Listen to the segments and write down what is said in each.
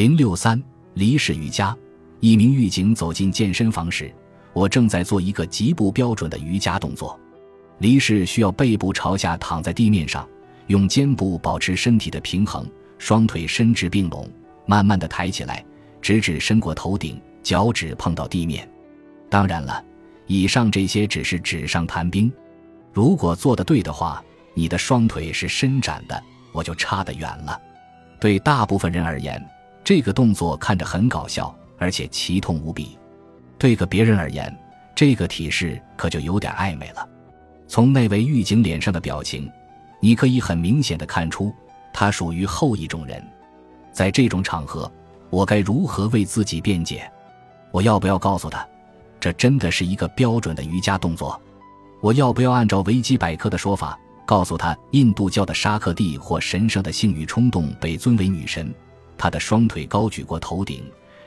零六三离世瑜伽，一名狱警走进健身房时，我正在做一个极不标准的瑜伽动作。离世需要背部朝下躺在地面上，用肩部保持身体的平衡，双腿伸直并拢，慢慢的抬起来，直至伸过头顶，脚趾碰到地面。当然了，以上这些只是纸上谈兵。如果做的对的话，你的双腿是伸展的，我就差得远了。对大部分人而言，这个动作看着很搞笑，而且奇痛无比；对个别人而言，这个体式可就有点暧昧了。从那位狱警脸上的表情，你可以很明显的看出，他属于后一种人。在这种场合，我该如何为自己辩解？我要不要告诉他，这真的是一个标准的瑜伽动作？我要不要按照维基百科的说法，告诉他，印度教的沙克蒂或神圣的性欲冲动被尊为女神，他的双腿高举过头顶，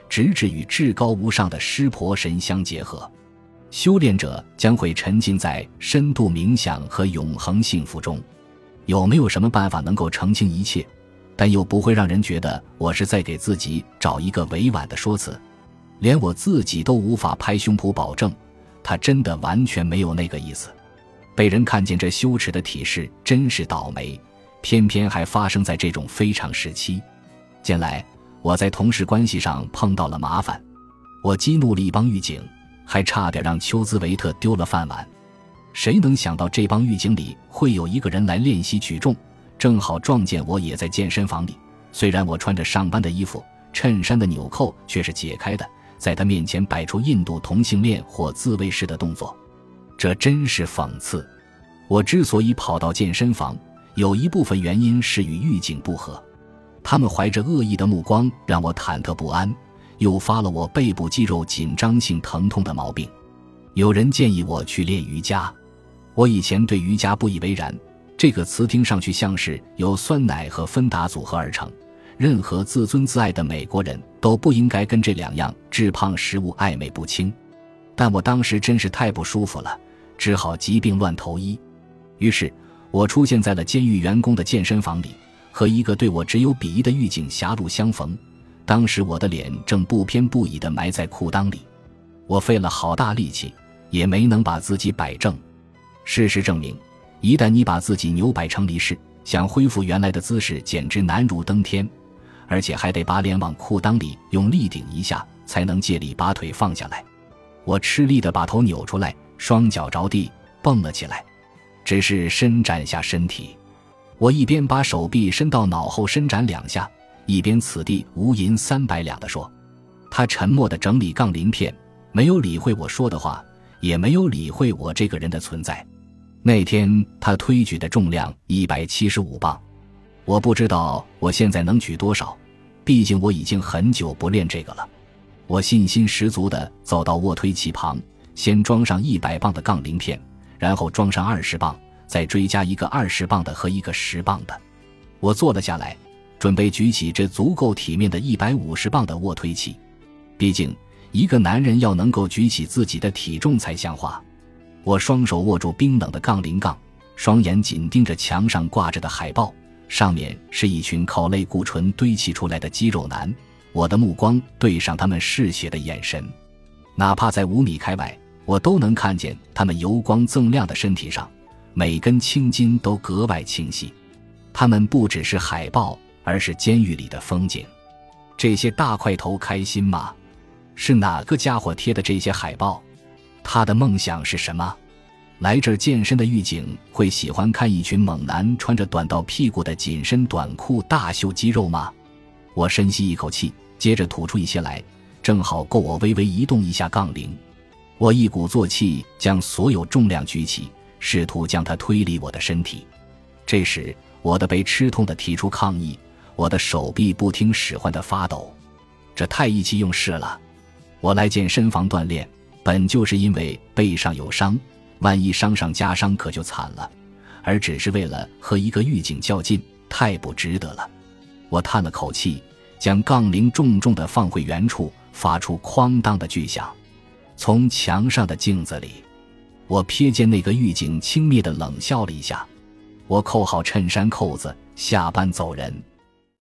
直至与至高无上的湿婆神相结合？修炼者将会沉浸在深度冥想和永恒幸福中。有没有什么办法能够澄清一切，但又不会让人觉得我是在给自己找一个委婉的说辞？连我自己都无法拍胸脯保证，他真的完全没有那个意思。被人看见这羞耻的体式，真是倒霉。偏偏还发生在这种非常时期。近来我在同事关系上碰到了麻烦，我激怒了一帮狱警。还差点让丘兹维特丢了饭碗，谁能想到这帮狱警里会有一个人来练习举重？正好撞见我也在健身房里。虽然我穿着上班的衣服，衬衫的纽扣却是解开的，在他面前摆出印度同性恋或自卫式的动作，这真是讽刺。我之所以跑到健身房，有一部分原因是与狱警不和，他们怀着恶意的目光让我忐忑不安。诱发了我背部肌肉紧张性疼痛的毛病。有人建议我去练瑜伽，我以前对瑜伽不以为然。这个词听上去像是由酸奶和芬达组合而成，任何自尊自爱的美国人都不应该跟这两样致胖食物暧昧不清。但我当时真是太不舒服了，只好疾病乱投医。于是，我出现在了监狱员工的健身房里，和一个对我只有鄙夷的狱警狭路相逢。当时我的脸正不偏不倚地埋在裤裆里，我费了好大力气，也没能把自己摆正。事实证明，一旦你把自己扭摆成离式，想恢复原来的姿势简直难如登天，而且还得把脸往裤裆里用力顶一下，才能借力把腿放下来。我吃力地把头扭出来，双脚着地蹦了起来，只是伸展下身体。我一边把手臂伸到脑后伸展两下。一边此地无银三百两地说，他沉默地整理杠铃片，没有理会我说的话，也没有理会我这个人的存在。那天他推举的重量一百七十五磅，我不知道我现在能举多少，毕竟我已经很久不练这个了。我信心十足地走到卧推器旁，先装上一百磅的杠铃片，然后装上二十磅，再追加一个二十磅的和一个十磅的。我坐了下来。准备举起这足够体面的一百五十磅的卧推器，毕竟一个男人要能够举起自己的体重才像话。我双手握住冰冷的杠铃杠，双眼紧盯着墙上挂着的海报，上面是一群靠类固醇堆砌出来的肌肉男。我的目光对上他们嗜血的眼神，哪怕在五米开外，我都能看见他们油光锃亮的身体上，每根青筋都格外清晰。他们不只是海报。而是监狱里的风景，这些大块头开心吗？是哪个家伙贴的这些海报？他的梦想是什么？来这健身的狱警会喜欢看一群猛男穿着短到屁股的紧身短裤大秀肌肉吗？我深吸一口气，接着吐出一些来，正好够我微微移动一下杠铃。我一鼓作气将所有重量举起，试图将它推离我的身体。这时，我的背吃痛的提出抗议。我的手臂不听使唤的发抖，这太意气用事了。我来健身房锻炼，本就是因为背上有伤，万一伤上加伤可就惨了。而只是为了和一个狱警较劲，太不值得了。我叹了口气，将杠铃重重的放回原处，发出哐当的巨响。从墙上的镜子里，我瞥见那个狱警轻蔑的冷笑了一下。我扣好衬衫扣子，下班走人。